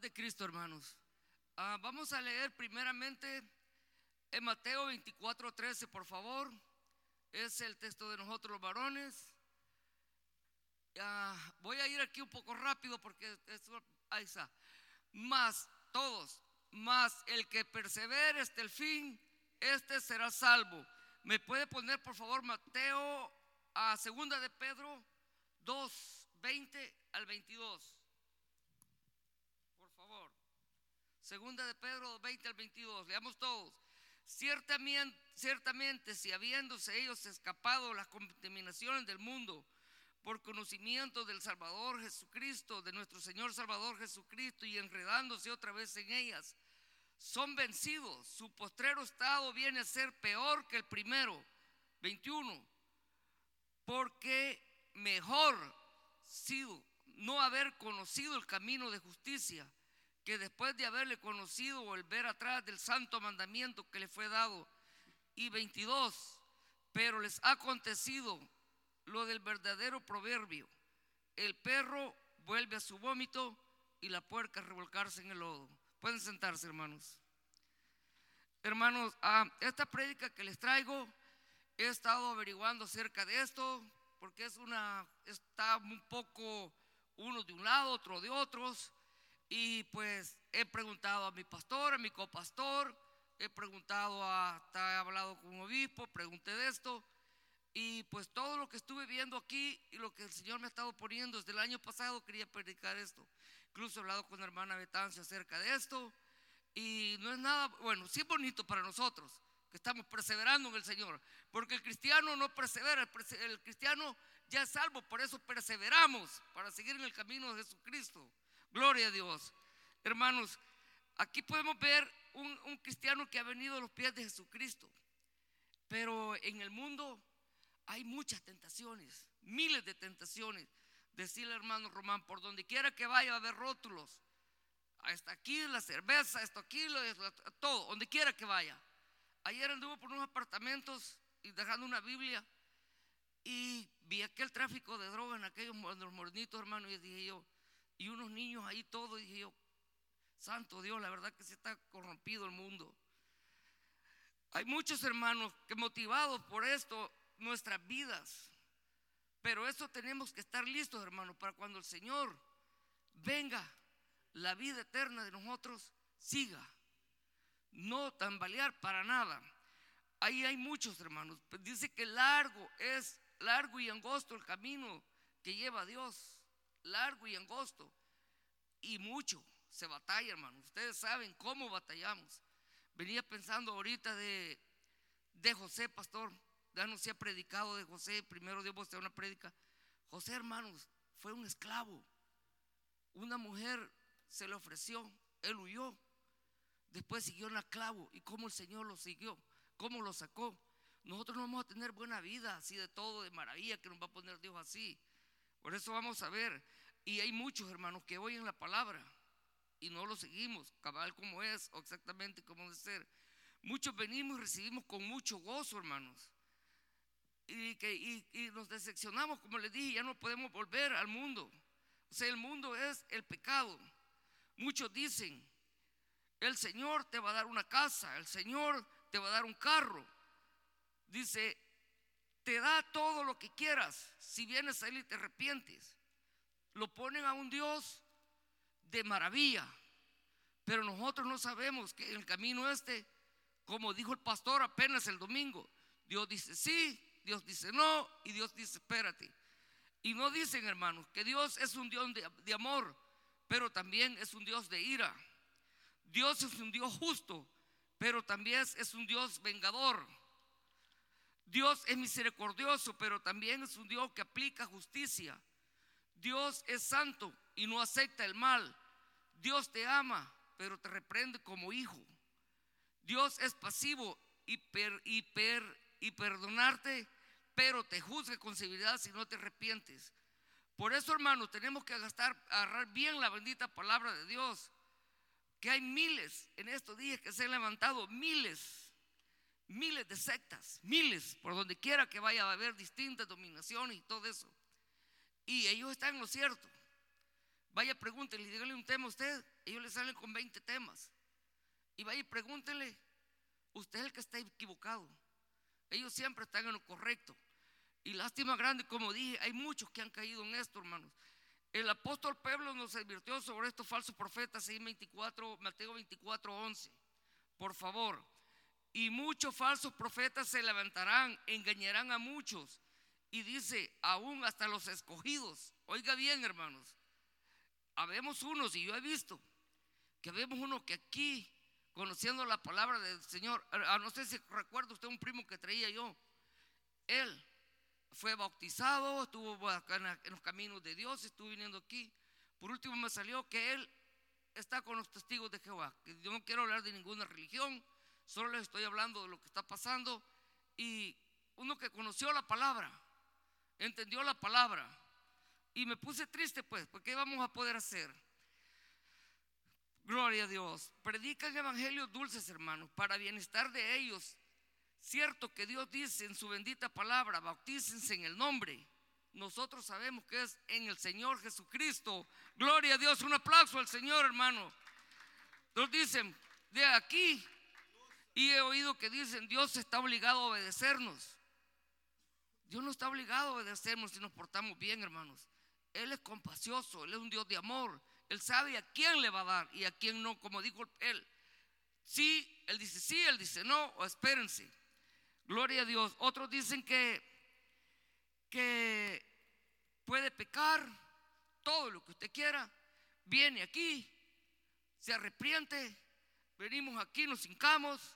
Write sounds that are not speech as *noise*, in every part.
De Cristo, hermanos. Ah, vamos a leer primeramente en Mateo 24, 13, por favor. Es el texto de nosotros los varones. Ah, voy a ir aquí un poco rápido porque está. Más todos, más el que persevere hasta el fin, este será salvo. ¿Me puede poner por favor Mateo a segunda de Pedro 2, 20 al 22? Segunda de Pedro 20 al 22, leamos todos. Ciertamente, ciertamente si habiéndose ellos escapado las contaminaciones del mundo por conocimiento del Salvador Jesucristo, de nuestro Señor Salvador Jesucristo, y enredándose otra vez en ellas, son vencidos. Su postrero estado viene a ser peor que el primero. 21. Porque mejor sido no haber conocido el camino de justicia que después de haberle conocido volver atrás del santo mandamiento que le fue dado. Y 22, pero les ha acontecido lo del verdadero proverbio. El perro vuelve a su vómito y la puerca a revolcarse en el lodo. Pueden sentarse, hermanos. Hermanos, a esta prédica que les traigo, he estado averiguando acerca de esto, porque es una, está un poco uno de un lado, otro de otros. Y pues he preguntado a mi pastor, a mi copastor, he preguntado a, he hablado con un obispo, pregunté de esto. Y pues todo lo que estuve viendo aquí y lo que el Señor me ha estado poniendo desde el año pasado quería predicar esto. Incluso he hablado con la hermana Betancia acerca de esto. Y no es nada, bueno, sí bonito para nosotros que estamos perseverando en el Señor. Porque el cristiano no persevera, el cristiano ya es salvo, por eso perseveramos para seguir en el camino de Jesucristo. Gloria a Dios. Hermanos, aquí podemos ver un, cristiano que ha venido a los pies de Jesucristo. Pero en el mundo hay muchas tentaciones, miles de tentaciones. Decirle hermano Román, por donde quiera que vaya a haber rótulos. Hasta aquí la cerveza, esto aquí, todo, donde quiera que vaya. Ayer anduve por unos apartamentos y dejando una Biblia y vi aquel tráfico de droga en aquellos mornitos, hermano, y dije yo, y unos niños ahí todo, y dije yo, santo Dios, la verdad que se está corrompido el mundo. Hay muchos hermanos que motivados por esto, nuestras vidas, pero eso tenemos que estar listos, hermanos, para cuando el Señor venga, la vida eterna de nosotros siga. No tambalear para nada. Ahí hay muchos hermanos. Dice que largo es, largo y angosto el camino que lleva a Dios largo y angosto. Y mucho se batalla, hermano. Ustedes saben cómo batallamos. Venía pensando ahorita de, de José, pastor. Ya no se ha predicado de José. Primero Dios vos una prédica. José, hermanos, fue un esclavo. Una mujer se le ofreció. Él huyó. Después siguió en esclavo. ¿Y cómo el Señor lo siguió? ¿Cómo lo sacó? Nosotros no vamos a tener buena vida así de todo, de maravilla, que nos va a poner Dios así. Por eso vamos a ver. Y hay muchos hermanos que oyen la palabra y no lo seguimos, cabal como es o exactamente como debe ser. Muchos venimos y recibimos con mucho gozo, hermanos. Y, que, nos decepcionamos, como les dije, ya no podemos volver al mundo. O sea, el mundo es el pecado. Muchos dicen, el Señor te va a dar una casa, el Señor te va a dar un carro. Dice, te da todo lo que quieras si vienes a Él y te arrepientes. Lo ponen a un Dios de maravilla. Pero nosotros no sabemos que en el camino este, como dijo el pastor apenas el domingo, Dios dice sí, Dios dice no y Dios dice espérate. Y no dicen, hermanos, que Dios es un Dios de, de amor, pero también es un Dios de ira. Dios es un Dios justo, pero también es un Dios vengador. Dios es misericordioso, pero también es un Dios que aplica justicia. Dios es santo y no acepta el mal. Dios te ama, pero te reprende como hijo. Dios es pasivo y, y, perdonarte, pero te juzga con severidad si no te arrepientes. Por eso, hermano, tenemos que gastar, agarrar bien la bendita palabra de Dios. Que hay miles en estos días que se han levantado, miles miles de sectas, miles, por donde quiera que vaya a haber distintas dominaciones y todo eso. Y ellos están en lo cierto. Vaya, pregúntenle, díganle un tema a usted. Ellos le salen con 20 temas. Y vaya pregúntenle, usted es el que está equivocado. Ellos siempre están en lo correcto. Y lástima grande, como dije, hay muchos que han caído en esto, hermanos. El apóstol Pablo nos advirtió sobre estos falsos profetas en 24, Mateo 24, 11. Por favor. Y muchos falsos profetas se levantarán, engañarán a muchos. Y dice, aún hasta los escogidos. Oiga bien, hermanos. Habemos unos, y yo he visto, que vemos uno que aquí, conociendo la palabra del Señor, a no sé si recuerda usted un primo que traía yo, él fue bautizado, estuvo en los caminos de Dios, estuvo viniendo aquí. Por último me salió que él está con los testigos de Jehová. Yo no quiero hablar de ninguna religión, solo les estoy hablando de lo que está pasando. Y uno que conoció la palabra, entendió la palabra. Y me puse triste pues, porque ¿qué vamos a poder hacer? Gloria a Dios. Predican evangelios dulces, hermanos, para bienestar de ellos Cierto que Dios dice en su bendita palabra, bautícense en el nombre. Nosotros sabemos que es en el Señor Jesucristo. Gloria a Dios, un aplauso al Señor, hermano. Nos dicen, de aquí, y he oído que dicen, Dios está obligado a obedecernos. Dios no está obligado a obedecernos si nos portamos bien, hermanos. Él es compacioso, Él es un Dios de amor. Él sabe a quién le va a dar y a quién no, como dijo Él. Sí, Él dice sí, Él dice no, o espérense. Gloria a Dios. Otros dicen que, que puede pecar todo lo que usted quiera. Viene aquí, se arrepiente, venimos aquí, nos hincamos,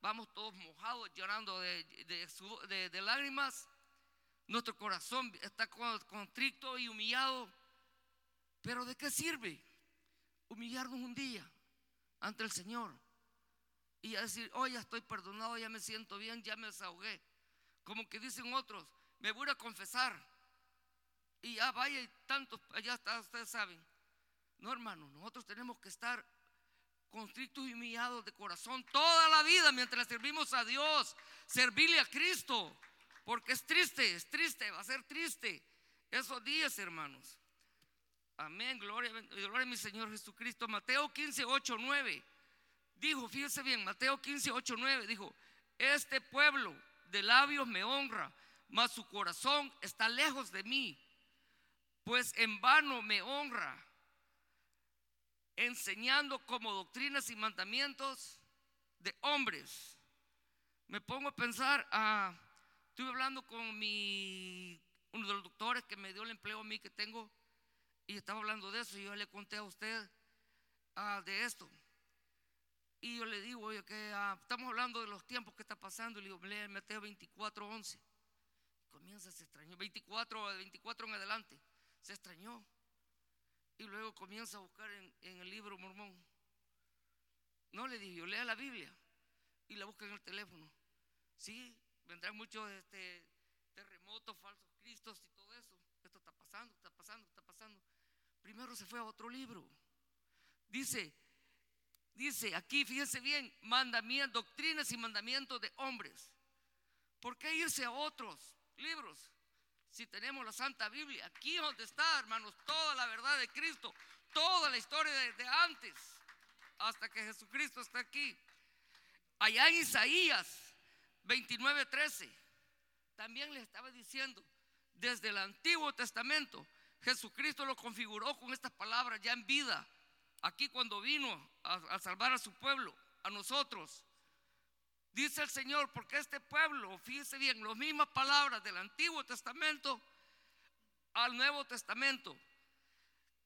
vamos todos mojados, llorando de, lágrimas. Nuestro corazón está contrito y humillado. Pero ¿de qué sirve humillarnos un día ante el Señor? y a decir, oh, ya estoy perdonado, ya me siento bien, ya me desahogué. Como que dicen otros, me voy a confesar. Y ya vaya y tantos, allá está, ustedes saben. No, hermano, nosotros tenemos que estar constrictos y humillados de corazón toda la vida mientras servimos a Dios, servirle a Cristo. Porque es triste, es triste, va a ser triste esos días, hermanos. Amén, gloria, gloria a mi Señor Jesucristo. Mateo 15, 8, 9 dijo, fíjese bien, Mateo 15, 8, 9, dijo, este pueblo de labios me honra, mas su corazón está lejos de mí, pues en vano me honra, enseñando como doctrinas y mandamientos de hombres. Me pongo a pensar, ah, estuve hablando con uno de los doctores que me dio el empleo a mí que tengo, y estaba hablando de eso, y yo le conté a usted ah, de esto. Y yo le digo, oye, que ah, estamos hablando de los tiempos que está pasando. Y le digo, lee Mateo 24, 11. Comienza, se extrañó. 24, 24 en adelante. Se extrañó. Y luego comienza a buscar en, el libro mormón. No le digo, lea la Biblia. Y la busca en el teléfono. Sí, vendrán muchos este, terremotos, falsos cristos y todo eso. Esto está pasando, está pasando, está pasando. Primero se fue a otro libro. Dice, Dice aquí, fíjense bien, mandamientos, doctrinas y mandamientos de hombres. ¿Por qué irse a otros libros? Si tenemos la Santa Biblia, aquí donde está, hermanos, toda la verdad de Cristo, toda la historia de, antes, hasta que Jesucristo está aquí. Allá en Isaías 29:13, también le estaba diciendo, desde el Antiguo Testamento, Jesucristo lo configuró con estas palabras ya en vida aquí cuando vino a, salvar a su pueblo, a nosotros. Dice el Señor, porque este pueblo, fíjese bien, las mismas palabras del Antiguo Testamento al Nuevo Testamento.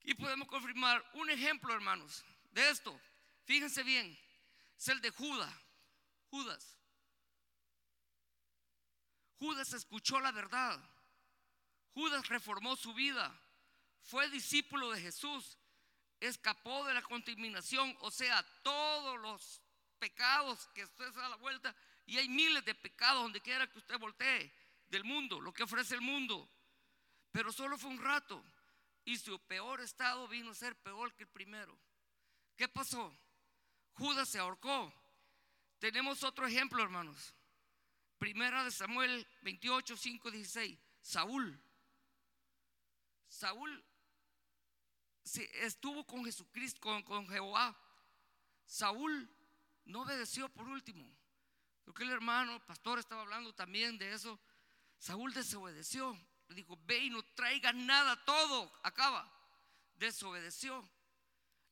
Y podemos confirmar un ejemplo, hermanos, de esto. Fíjense bien, es el de Judas. Judas. Judas escuchó la verdad. Judas reformó su vida. Fue discípulo de Jesús escapó de la contaminación, o sea, todos los pecados que usted se da la vuelta, y hay miles de pecados donde quiera que usted voltee del mundo, lo que ofrece el mundo. Pero solo fue un rato y su peor estado vino a ser peor que el primero. ¿Qué pasó? Judas se ahorcó. Tenemos otro ejemplo, hermanos. Primera de Samuel 28, 5, 16. Saúl. Saúl estuvo con Jesucristo, con, con Jehová. Saúl no obedeció por último. Creo que el hermano, el pastor, estaba hablando también de eso. Saúl desobedeció. Le dijo, ve y no traiga nada, todo acaba. Desobedeció.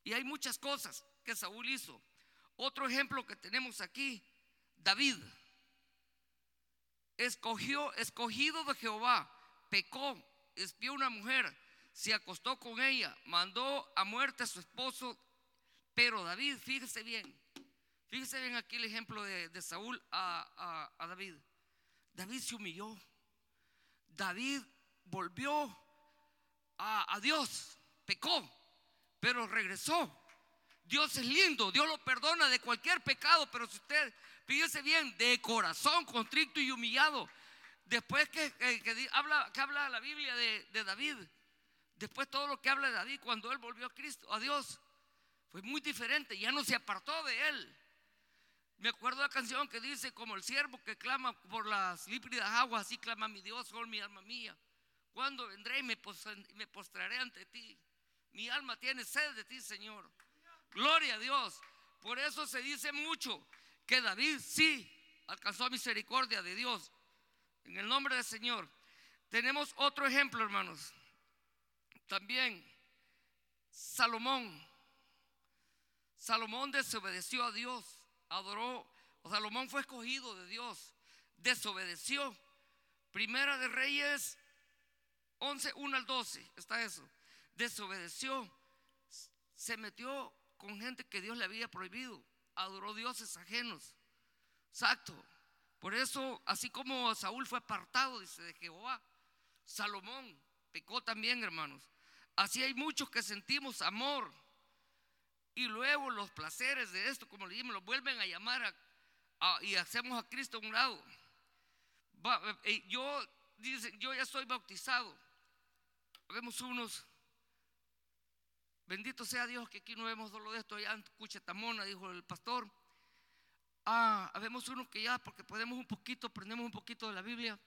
Y hay muchas cosas que Saúl hizo. Otro ejemplo que tenemos aquí, David. Escogió, escogido de Jehová, pecó, espió una mujer, se acostó con ella, mandó a muerte a su esposo. Pero David, fíjese bien, fíjese bien aquí el ejemplo de, Saúl a, a David. David se humilló. David volvió a, Dios, pecó, pero regresó. Dios es lindo, Dios lo perdona de cualquier pecado, pero si usted, fíjese bien, de corazón contrito y humillado, después que, habla, que habla la Biblia de, de, David, después todo lo que habla de David cuando él volvió a Cristo, a Dios, fue muy diferente, ya no se apartó de él. Me acuerdo la canción que dice, como el siervo que clama por las límpidas aguas, así clama mi Dios, oh mi alma mía. Cuando vendré y me, postraré ante ti. Mi alma tiene sed de ti, Señor. Gloria a Dios. Por eso se dice mucho que David sí alcanzó misericordia de Dios. En el nombre del Señor. Tenemos otro ejemplo, hermanos. También Salomón. Salomón desobedeció a Dios adoró, Salomón fue escogido de Dios, desobedeció. Primera de Reyes 11, 1 al 12, está eso. Desobedeció, se metió con gente que Dios le había prohibido, adoró dioses ajenos. Exacto. Por eso, así como Saúl fue apartado, dice, de Jehová, Salomón pecó también, hermanos. Así hay muchos que sentimos amor y luego los placeres de esto, como le dijimos, lo vuelven a llamar y hacemos a Cristo a un lado. Eh, yo, dice, yo ya soy bautizado. Vemos unos, bendito sea Dios que aquí no vemos dolor de esto, ya en Cuchetamona, dijo el pastor. Ah, vemos unos que ya, porque podemos un poquito, aprendemos un poquito de la Biblia,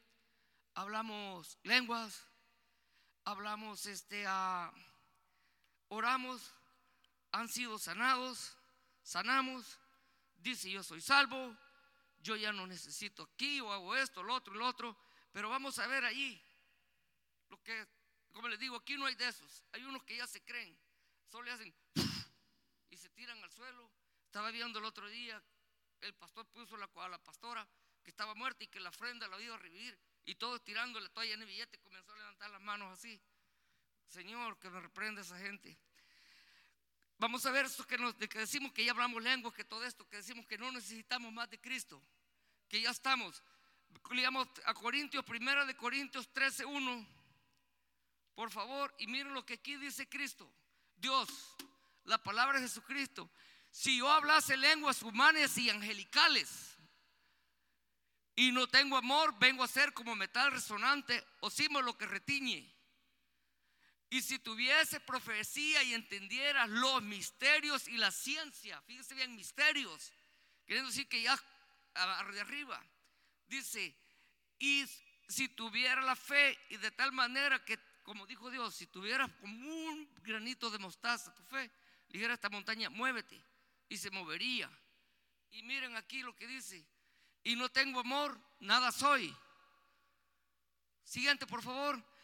hablamos lenguas, hablamos, este, ah, oramos han sido sanados, sanamos, dice yo soy salvo, yo ya no necesito aquí o hago esto, lo otro, lo otro, pero vamos a ver allí lo que, como les digo, aquí no hay de esos, hay unos que ya se creen, solo le hacen *laughs* y se tiran al suelo. Estaba viendo el otro día, el pastor puso la, a la pastora que estaba muerta y que la ofrenda la iba a revivir y todos tirándole toalla en el billete comenzó a levantar las manos así. Señor, que me reprenda esa gente. Vamos a ver esto que, nos, decimos que ya hablamos lenguas, que todo esto, que decimos que no necesitamos más de Cristo, que ya estamos. Leamos a Corintios, primera de Corintios 13:1, por favor, y miren lo que aquí dice Cristo. Dios, la palabra de Jesucristo. Si yo hablase lenguas humanas y angelicales y no tengo amor, vengo a ser como metal resonante o simo lo que retiñe. Y si tuviese profecía y entendieras los misterios y la ciencia, fíjese bien, misterios, queriendo decir que ya arriba, dice, y si tuviera la fe y de tal manera que, como dijo Dios, si tuvieras como un granito de mostaza tu fe, dijera esta montaña, muévete, y se movería. Y miren aquí lo que dice, y no tengo amor, nada soy. Siguiente, por favor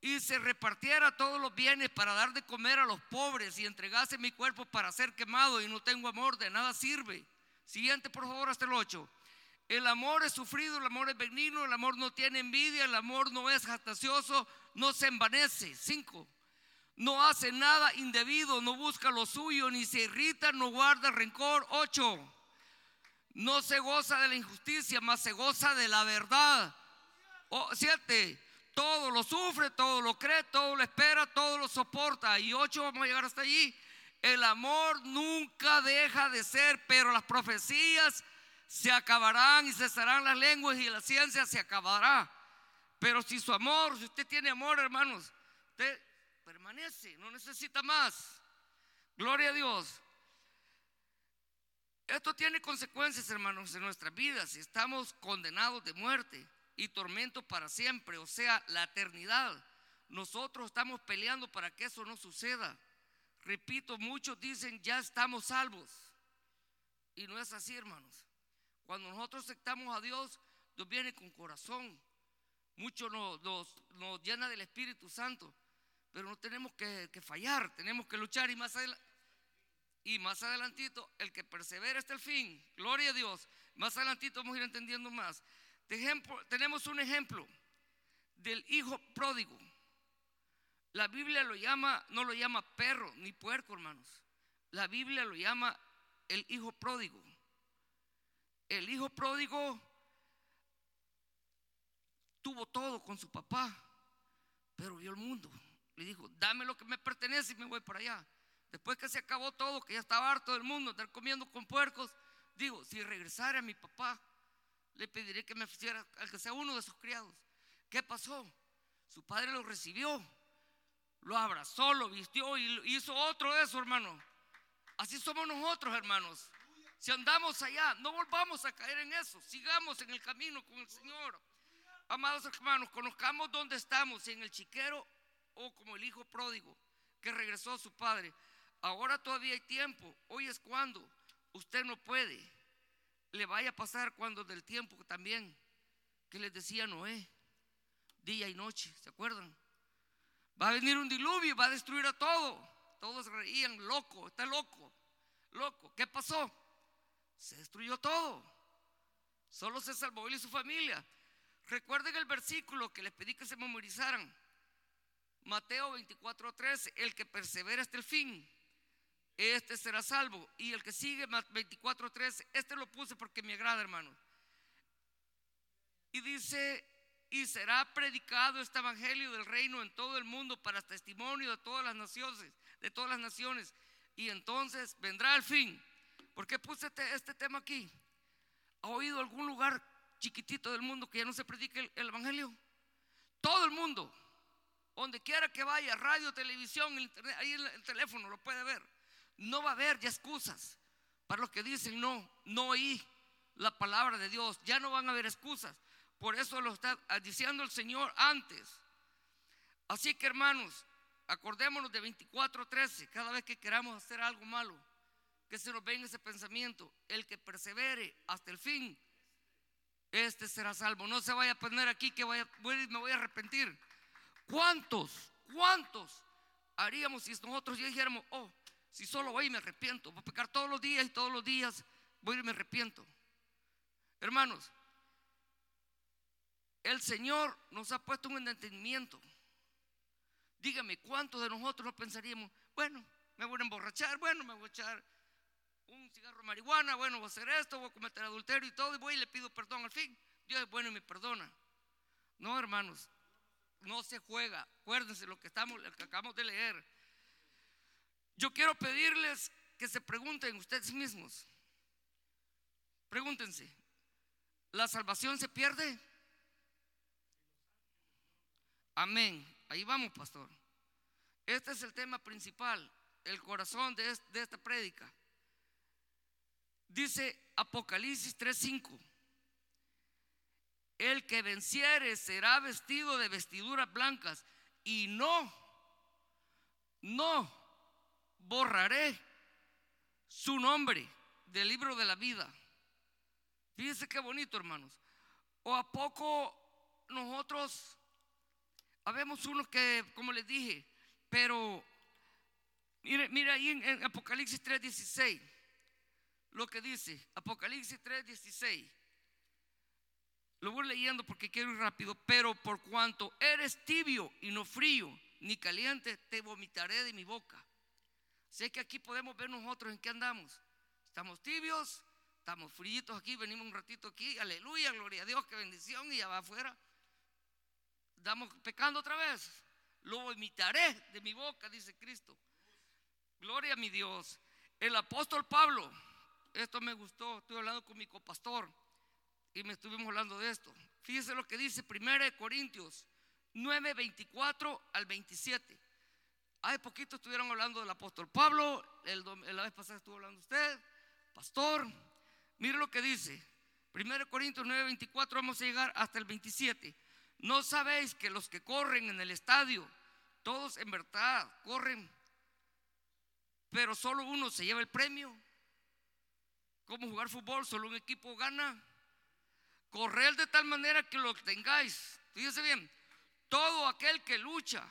y se repartiera todos los bienes para dar de comer a los pobres y entregase mi cuerpo para ser quemado y no tengo amor, de nada sirve. Siguiente, por favor, hasta el 8. El amor es sufrido, el amor es benigno, el amor no tiene envidia, el amor no es jactacioso, no se envanece. 5. No hace nada indebido, no busca lo suyo, ni se irrita, no guarda rencor. 8. No se goza de la injusticia, mas se goza de la verdad. 7 todo lo sufre, todo lo cree, todo lo espera, todo lo soporta. Y ocho, vamos a llegar hasta allí. El amor nunca deja de ser, pero las profecías se acabarán y cesarán las lenguas y la ciencia se acabará. Pero si su amor, si usted tiene amor, hermanos, usted permanece, no necesita más. Gloria a Dios. Esto tiene consecuencias, hermanos, en nuestras vidas. Si estamos condenados de muerte y tormento para siempre, o sea, la eternidad. Nosotros estamos peleando para que eso no suceda. Repito, muchos dicen ya estamos salvos. Y no es así, hermanos. Cuando nosotros aceptamos a Dios, Dios viene con corazón. Mucho nos, nos, llena del Espíritu Santo. Pero no tenemos que, que fallar, tenemos que luchar. Y más, y más adelantito, el que persevera hasta el fin, gloria a Dios. Más adelantito vamos a ir entendiendo más. Tenemos un ejemplo del hijo pródigo. La Biblia lo llama, no lo llama perro ni puerco, hermanos. La Biblia lo llama el hijo pródigo. El hijo pródigo tuvo todo con su papá, pero vio el mundo. Le dijo, dame lo que me pertenece y me voy para allá. Después que se acabó todo, que ya estaba harto del mundo, estar comiendo con puercos, digo, si regresara a mi papá, le pediré que me hiciera, al que sea uno de sus criados. ¿Qué pasó? Su padre lo recibió, lo abrazó, lo vistió y hizo otro de eso, hermano. Así somos nosotros, hermanos. Si andamos allá, no volvamos a caer en eso. Sigamos en el camino con el Señor. Amados hermanos, conozcamos dónde estamos, si en el chiquero o como el hijo pródigo que regresó a su padre. Ahora todavía hay tiempo. Hoy es cuando usted no puede. Le vaya a pasar cuando del tiempo también que les decía Noé día y noche, ¿se acuerdan? Va a venir un diluvio va a destruir a todo. Todos reían, loco, está loco, loco. ¿Qué pasó? Se destruyó todo. Solo se salvó él y su familia. Recuerden el versículo que les pedí que se memorizaran. Mateo 24:13, el que persevera hasta el fin, este será salvo. Y el que sigue 24:13, este lo puse porque me agrada, hermano. Y dice, y será predicado este evangelio del reino en todo el mundo para testimonio de todas las naciones, de todas las naciones. Y entonces vendrá el fin. ¿Por qué puse este, este tema aquí? ¿Ha oído algún lugar chiquitito del mundo que ya no se predique el, el evangelio? Todo el mundo, donde quiera que vaya, radio, televisión, internet, ahí el, el teléfono lo puede ver. No va a haber ya excusas para los que dicen no, no oí la palabra de Dios. Ya no van a haber excusas. Por eso lo está diciendo el Señor antes. Así que hermanos, acordémonos de 24:13, cada vez que queramos hacer algo malo, que se nos venga ese pensamiento, el que persevere hasta el fin, este será salvo. No se vaya a poner aquí que vaya, me voy a arrepentir. ¿Cuántos, cuántos haríamos si nosotros dijéramos, oh, si solo voy y me arrepiento, voy a pecar todos los días y todos los días voy y me arrepiento? Hermanos, el Señor nos ha puesto un entendimiento. Dígame, ¿cuántos de nosotros no pensaríamos, bueno, me voy a emborrachar, bueno, me voy a echar un cigarro de marihuana, bueno, voy a hacer esto, voy a cometer adulterio y todo, y voy y le pido perdón al fin. Dios es bueno y me perdona. No, hermanos, no se juega. Acuérdense lo que, estamos, lo que acabamos de leer. Yo quiero pedirles que se pregunten ustedes mismos. Pregúntense, ¿la salvación se pierde? Amén. Ahí vamos, pastor. Este es el tema principal, el corazón de, esta prédica. Dice Apocalipsis 3:5. El que venciere será vestido de vestiduras blancas y no, no borraré su nombre del libro de la vida. Fíjense qué bonito, hermanos. ¿O a poco nosotros Habemos unos que, como les dije, pero mire, mire ahí en, Apocalipsis 3:16, lo que dice, Apocalipsis 3:16. Lo voy leyendo porque quiero ir rápido, pero por cuanto eres tibio y no frío ni caliente, te vomitaré de mi boca. Sé que aquí podemos ver nosotros en qué andamos. Estamos tibios, estamos fríos aquí, venimos un ratito aquí, aleluya, gloria a Dios, qué bendición, y ya va afuera Estamos pecando otra vez. Lo imitaré de mi boca, dice Cristo. Gloria a mi Dios. El apóstol Pablo, esto me gustó, estoy hablando con mi copastor y me estuvimos hablando de esto. Fíjese lo que dice 1 Corintios 9, 24 al 27. Hace poquito estuvieron hablando del apóstol Pablo, el, la vez pasada estuvo hablando usted, pastor. Mire lo que dice. 1 Corintios 9, 24, vamos a llegar hasta el 27. ¿No sabéis que los que corren en el estadio, todos en verdad corren, pero solo uno se lleva el premio. ¿Cómo jugar fútbol? Solo un equipo gana. Correr de tal manera que lo tengáis. Fíjese bien, todo aquel que lucha,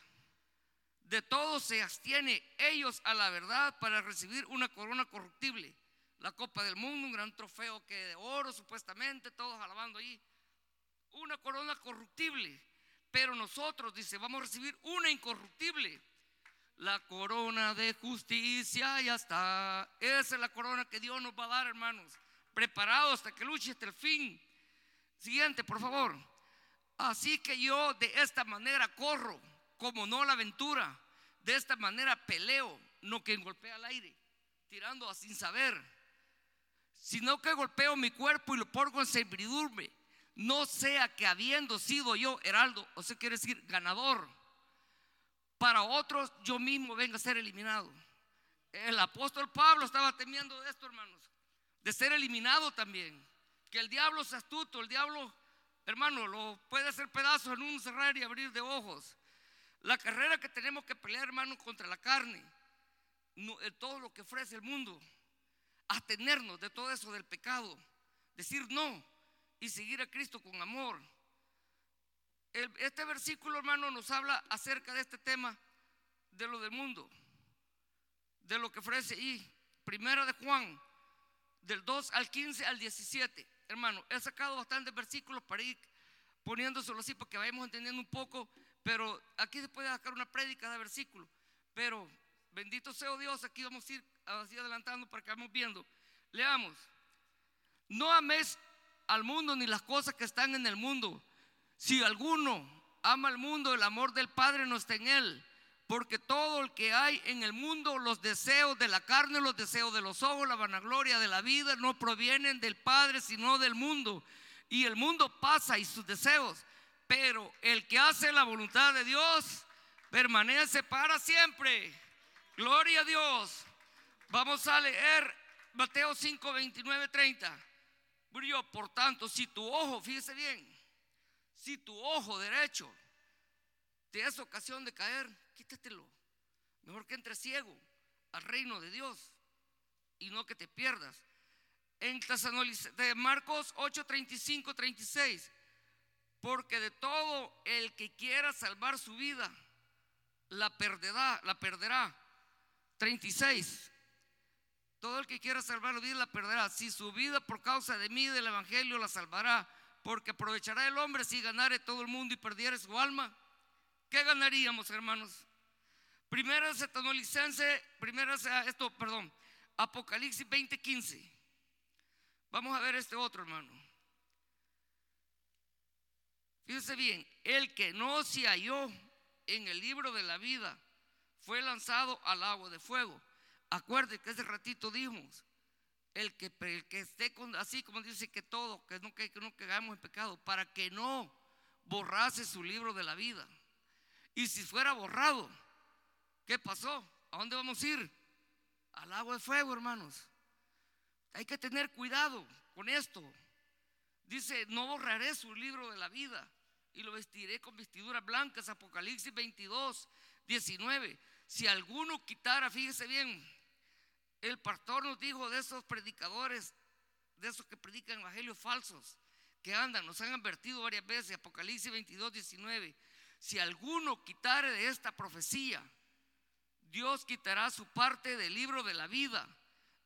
de todo se abstiene ellos a la verdad para recibir una corona corruptible. La Copa del Mundo, un gran trofeo que de oro supuestamente, todos alabando ahí. Una corona corruptible. Pero nosotros, dice, vamos a recibir una incorruptible. La corona de justicia ya está. Esa es la corona que Dios nos va a dar, hermanos. Preparado hasta que luche hasta el fin. Siguiente, por favor. Así que yo de esta manera corro, como no la aventura. De esta manera peleo, no que golpea al aire, tirando a sin saber, sino que golpeo mi cuerpo y lo pongo en servidumbre no sea que habiendo sido yo heraldo, o sea, quiere decir ganador, para otros yo mismo venga a ser eliminado. El apóstol Pablo estaba temiendo de esto, hermanos, de ser eliminado también. Que el diablo es astuto, el diablo, hermano, lo puede hacer pedazos en un cerrar y abrir de ojos. La carrera que tenemos que pelear, hermano, contra la carne, no, todo lo que ofrece el mundo, atenernos de todo eso del pecado, decir no, y seguir a Cristo con amor. este versículo, hermano, nos habla acerca de este tema de lo del mundo, de lo que ofrece y primera de Juan, del 2 al 15 al 17. Hermano, he sacado bastantes versículos para ir poniéndoselo así para que vayamos entendiendo un poco, pero aquí se puede sacar una prédica de versículos. Pero bendito sea Dios, aquí vamos a ir así adelantando para que vamos viendo. Leamos. No ames al mundo ni las cosas que están en el mundo. Si alguno ama al mundo, el amor del Padre no está en él. Porque todo el que hay en el mundo, los deseos de la carne, los deseos de los ojos, la vanagloria de la vida, no provienen del Padre, sino del mundo. Y el mundo pasa y sus deseos. Pero el que hace la voluntad de Dios permanece para siempre. Gloria a Dios. Vamos a leer Mateo 5, 29, 30 por tanto, si tu ojo, fíjese bien, si tu ojo derecho te es ocasión de caer, quítatelo. Mejor que entre ciego al reino de Dios y no que te pierdas. En de Marcos 8, 35, 36, porque de todo el que quiera salvar su vida, la perderá, la perderá. 36. Todo el que quiera salvar la vida la perderá. Si su vida por causa de mí, del Evangelio, la salvará. Porque aprovechará el hombre si ganare todo el mundo y perdiere su alma. ¿Qué ganaríamos, hermanos? Primera Setanolicense, primera esto, perdón, Apocalipsis 20:15. Vamos a ver este otro, hermano. Fíjese bien, el que no se halló en el libro de la vida fue lanzado al agua de fuego. Acuerde que ese ratito dijimos, el que, el que esté con, así como dice que todo, que no, que, no caigamos en pecado, para que no borrase su libro de la vida. Y si fuera borrado, ¿qué pasó? ¿A dónde vamos a ir? Al agua de fuego, hermanos. Hay que tener cuidado con esto. Dice, no borraré su libro de la vida y lo vestiré con vestiduras blancas. Apocalipsis 22, 19. Si alguno quitara, fíjese bien, el pastor nos dijo de esos predicadores, de esos que predican evangelios falsos, que andan, nos han advertido varias veces, Apocalipsis 22, 19. Si alguno quitare de esta profecía, Dios quitará su parte del libro de la vida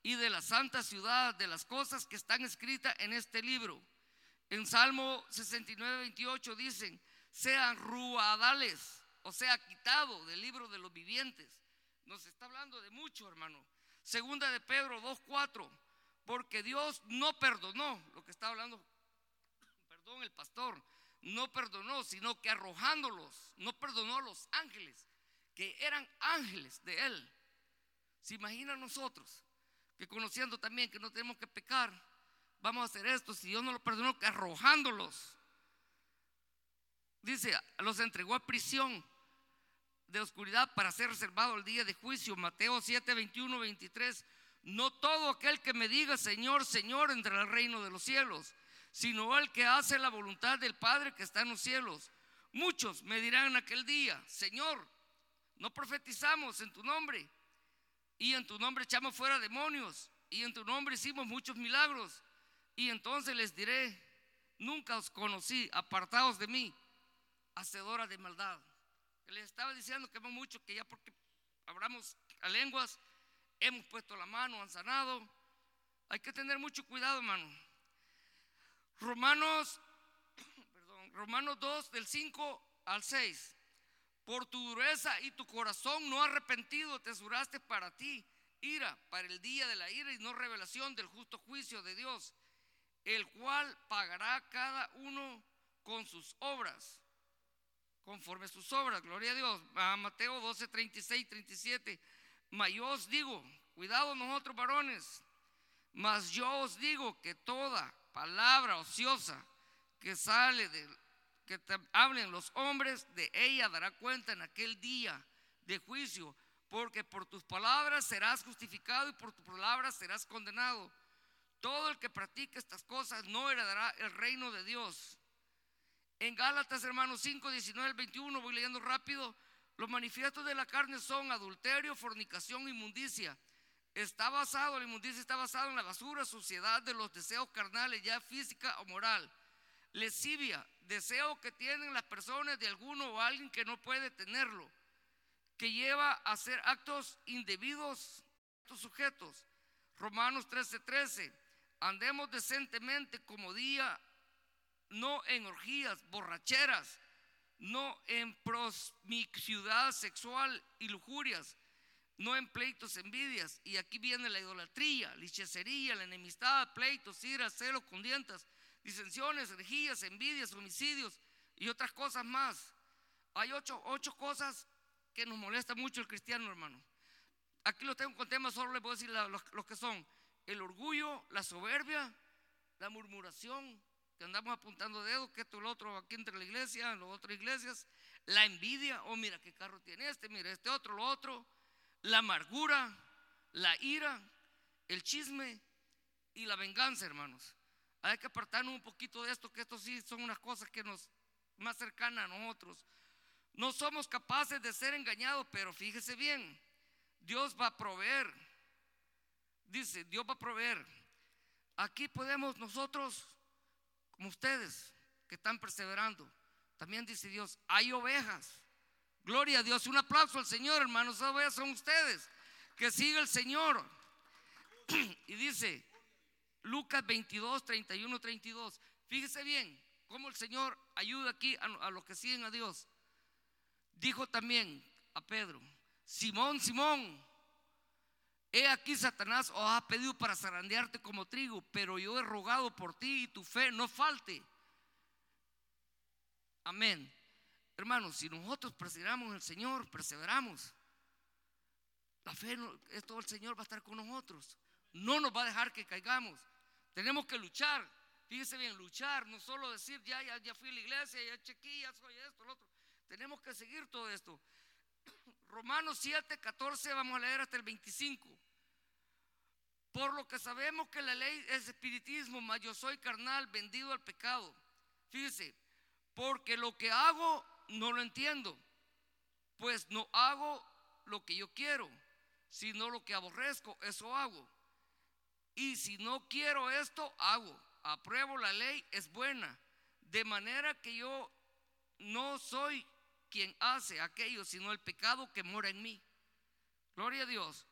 y de la santa ciudad, de las cosas que están escritas en este libro. En Salmo 69, 28 dicen, sean ruadales, o sea, quitado del libro de los vivientes. Nos está hablando de mucho, hermano. Segunda de Pedro 2.4, porque Dios no perdonó, lo que está hablando, perdón, el pastor, no perdonó, sino que arrojándolos, no perdonó a los ángeles, que eran ángeles de Él. ¿Se imagina nosotros que conociendo también que no tenemos que pecar, vamos a hacer esto? Si Dios no lo perdonó, arrojándolos, dice, los entregó a prisión de oscuridad para ser reservado el día de juicio. Mateo 7, 21, 23. No todo aquel que me diga Señor, Señor entrará al reino de los cielos, sino el que hace la voluntad del Padre que está en los cielos. Muchos me dirán en aquel día, Señor, no profetizamos en tu nombre Y en tu nombre echamos fuera demonios. Y en tu nombre hicimos muchos milagros. Y entonces les diré, nunca os conocí, apartados de mí, hacedora de maldad. Les estaba diciendo que hemos mucho, que ya porque hablamos a lenguas, hemos puesto la mano, han sanado. Hay que tener mucho cuidado, hermano. Romanos, *coughs* perdón, Romanos 2, del 5 al 6. Por tu dureza y tu corazón no arrepentido te juraste para ti ira, para el día de la ira y no revelación del justo juicio de Dios, el cual pagará cada uno con sus obras, conforme sus obras. Gloria a Dios. A Mateo 12, 36, 37. Mas yo os digo, cuidado nosotros varones, mas yo os digo que toda palabra ociosa que sale de que te hablen los hombres, de ella dará cuenta en aquel día de juicio, porque por tus palabras serás justificado y por tus palabras serás condenado. Todo el que practique estas cosas no heredará el reino de Dios. En Gálatas, hermanos 5, 19, 21, voy leyendo rápido. Los manifiestos de la carne son adulterio, fornicación, inmundicia. Está basado, la inmundicia está basado en la basura, suciedad de los deseos carnales, ya física o moral. Lesivia, deseo que tienen las personas de alguno o alguien que no puede tenerlo que lleva a hacer actos indebidos estos sujetos. Romanos 13:13. 13. Andemos decentemente como día, no en orgías, borracheras, no en promiscuidad sexual y lujurias, no en pleitos, envidias. Y aquí viene la idolatría, la hechicería, la enemistad, pleitos, ira, celos, condientas, disensiones, herejías, envidias, homicidios y otras cosas más. Hay ocho, ocho cosas que nos molesta mucho el cristiano, hermano. Aquí lo tengo con temas, solo les voy a decir los, que son el orgullo, la soberbia, la murmuración, que andamos apuntando dedos, que esto, lo otro, aquí entre la iglesia, en las otras iglesias, la envidia, oh mira qué carro tiene este, mira este otro, lo otro, la amargura, la ira, el chisme y la venganza, hermanos. Hay que apartarnos un poquito de esto, que esto sí son unas cosas que nos más cercanas a nosotros. No somos capaces de ser engañados, pero fíjese bien, Dios va a proveer. Dice, Dios va a proveer. Aquí podemos nosotros, como ustedes, que están perseverando, también dice Dios, hay ovejas. Gloria a Dios, un aplauso al Señor, hermanos, esas ovejas son ustedes. Que siga el Señor. *clears throat* y dice, Lucas 22, 31, 32. Fíjese bien cómo el Señor ayuda aquí a, a los que siguen a Dios. Dijo también a Pedro, Simón, Simón, he aquí Satanás os ha pedido para zarandearte como trigo, pero yo he rogado por ti y tu fe no falte. Amén. Hermanos, si nosotros perseveramos en el Señor, perseveramos. La fe, es todo el Señor va a estar con nosotros. No nos va a dejar que caigamos. Tenemos que luchar. Fíjese bien, luchar, no solo decir, ya, ya, ya fui a la iglesia, ya chequé, ya soy esto, lo otro. Tenemos que seguir todo esto. Romanos 7, 14, vamos a leer hasta el 25. Por lo que sabemos que la ley es espiritismo, mas yo soy carnal, vendido al pecado. Fíjese, porque lo que hago no lo entiendo, pues no hago lo que yo quiero, sino lo que aborrezco, eso hago. Y si no quiero esto, hago. Apruebo la ley, es buena. De manera que yo no soy quien hace aquello, sino el pecado que mora en mí. Gloria a Dios.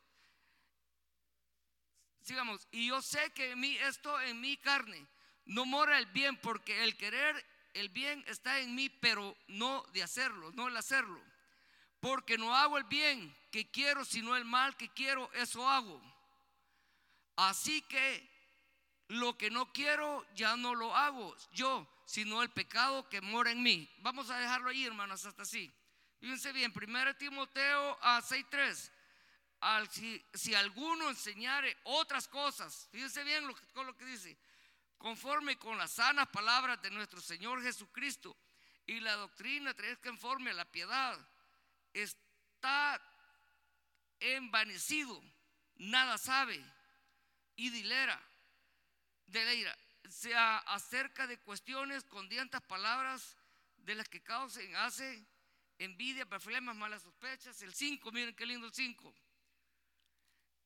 Sigamos, y yo sé que en mí, esto en mi carne, no mora el bien, porque el querer el bien está en mí, pero no de hacerlo, no el hacerlo. Porque no hago el bien que quiero, sino el mal que quiero, eso hago. Así que lo que no quiero ya no lo hago yo, sino el pecado que mora en mí. Vamos a dejarlo ahí, hermanos, hasta así. Fíjense bien, 1 Timoteo a 6.3. Si, si, alguno enseñare otras cosas, fíjense bien lo, con lo que dice, conforme con las sanas palabras de nuestro Señor Jesucristo y la doctrina que conforme a la piedad, está envanecido, nada sabe y dilera, delira sea acerca de cuestiones con dientas palabras de las que causen, hace envidia, problemas, malas sospechas. El 5, miren qué lindo el 5.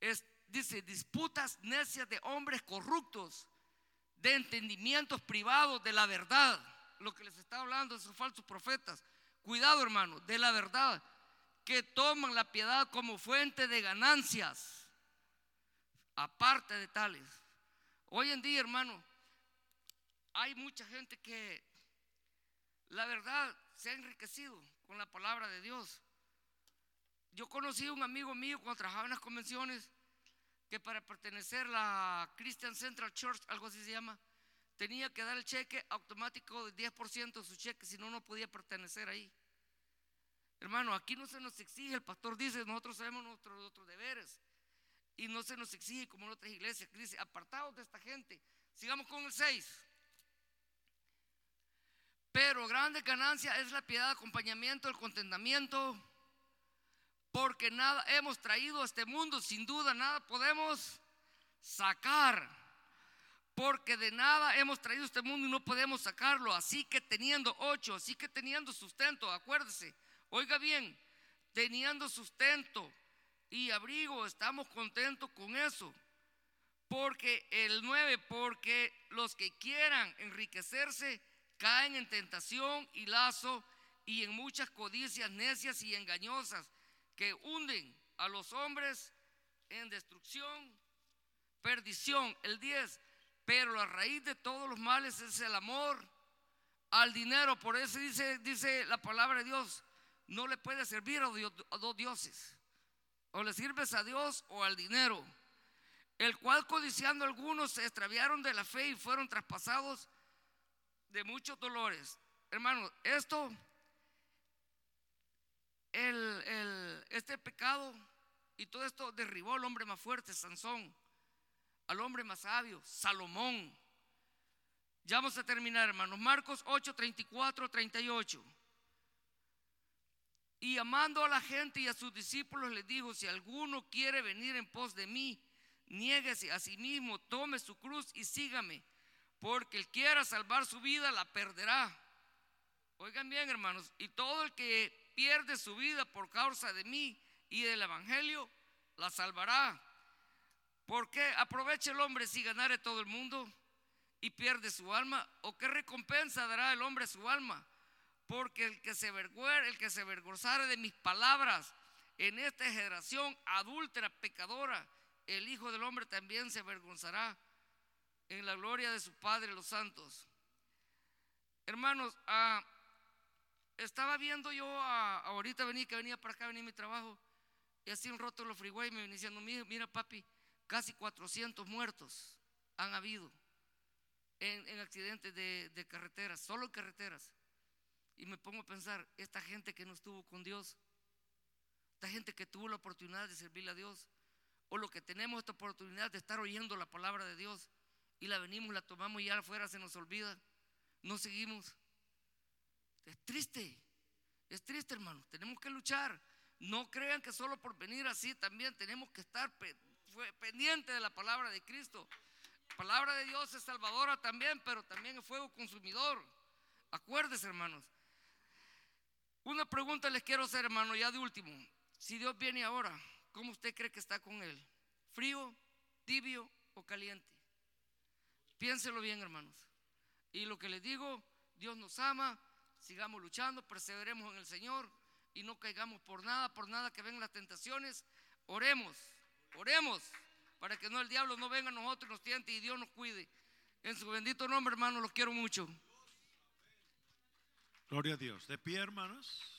es, dice, disputas necias de hombres corruptos, de entendimientos privados de la verdad. Lo que les está hablando de esos falsos profetas. Cuidado, hermano, de la verdad, que toman la piedad como fuente de ganancias, aparte de tales. Hoy en día, hermano, hay mucha gente que la verdad se ha enriquecido con la palabra de Dios. Yo conocí a un amigo mío cuando trabajaba en las convenciones que para pertenecer a la Christian Central Church, algo así se llama, tenía que dar el cheque automático de 10% de su cheque, si no, no podía pertenecer ahí. Hermano, aquí no se nos exige, el pastor dice, nosotros sabemos nuestros, nuestros deberes. Y no se nos exige como en otras iglesias, que dice, apartados de esta gente. Sigamos con el 6. Pero grande ganancia es la piedad, acompañamiento, el contentamiento, porque nada hemos traído a este mundo, sin duda nada podemos sacar, porque de nada hemos traído a este mundo y no podemos sacarlo, así que teniendo ocho, así que teniendo sustento, acuérdese, oiga bien, teniendo sustento y abrigo, estamos contentos con eso. Porque el nueve, porque los que quieran enriquecerse, caen en tentación y lazo y en muchas codicias necias y engañosas que hunden a los hombres en destrucción, perdición. El 10, pero la raíz de todos los males es el amor al dinero. Por eso dice, dice la palabra de Dios, no le puede servir a, a dos dioses. O le sirves a Dios o al dinero. El cual codiciando algunos se extraviaron de la fe y fueron traspasados de muchos dolores. Hermano, esto, el, este pecado y todo esto derribó al hombre más fuerte, Sansón, al hombre más sabio, Salomón. Ya vamos a terminar, hermanos. Marcos 8, 34, 38. Y amando a la gente y a sus discípulos les dijo, si alguno quiere venir en pos de mí, niéguese a sí mismo, tome su cruz y sígame porque el quiera salvar su vida la perderá. Oigan bien, hermanos, y todo el que pierde su vida por causa de mí y del Evangelio, la salvará. Porque aprovecha el hombre si ganare todo el mundo y pierde su alma? ¿O qué recompensa dará el hombre a su alma? Porque el que se el que se avergonzare de mis palabras en esta generación adúltera, pecadora, el Hijo del Hombre también se avergonzará en la gloria de su Padre los santos. Hermanos, ah, estaba viendo yo, ah, ahorita venía que venía para acá, venía mi trabajo, y así un roto los freeway me venía diciendo, mira, papi, casi 400 muertos han habido en, accidentes de, de, carreteras, solo en carreteras. Y me pongo a pensar, esta gente que no estuvo con Dios, esta gente que tuvo la oportunidad de servirle a Dios, o lo que tenemos esta oportunidad de estar oyendo la palabra de Dios, y la venimos, la tomamos y ya afuera se nos olvida. No seguimos. Es triste. Es triste, hermano. Tenemos que luchar. No crean que solo por venir así también tenemos que estar pendiente de la palabra de Cristo. La palabra de Dios es salvadora también, pero también es fuego consumidor. Acuérdese, hermanos. Una pregunta les quiero hacer, hermano, ya de último. Si Dios viene ahora, ¿cómo usted cree que está con Él? ¿Frío, tibio o caliente? Piénselo bien, hermanos. Y lo que les digo, Dios nos ama, sigamos luchando, perseveremos en el Señor y no caigamos por nada, por nada que vengan las tentaciones. Oremos, oremos para que no el diablo no venga a nosotros y nos tiente y Dios nos cuide. En su bendito nombre, hermanos, los quiero mucho. Gloria a Dios. De pie, hermanos.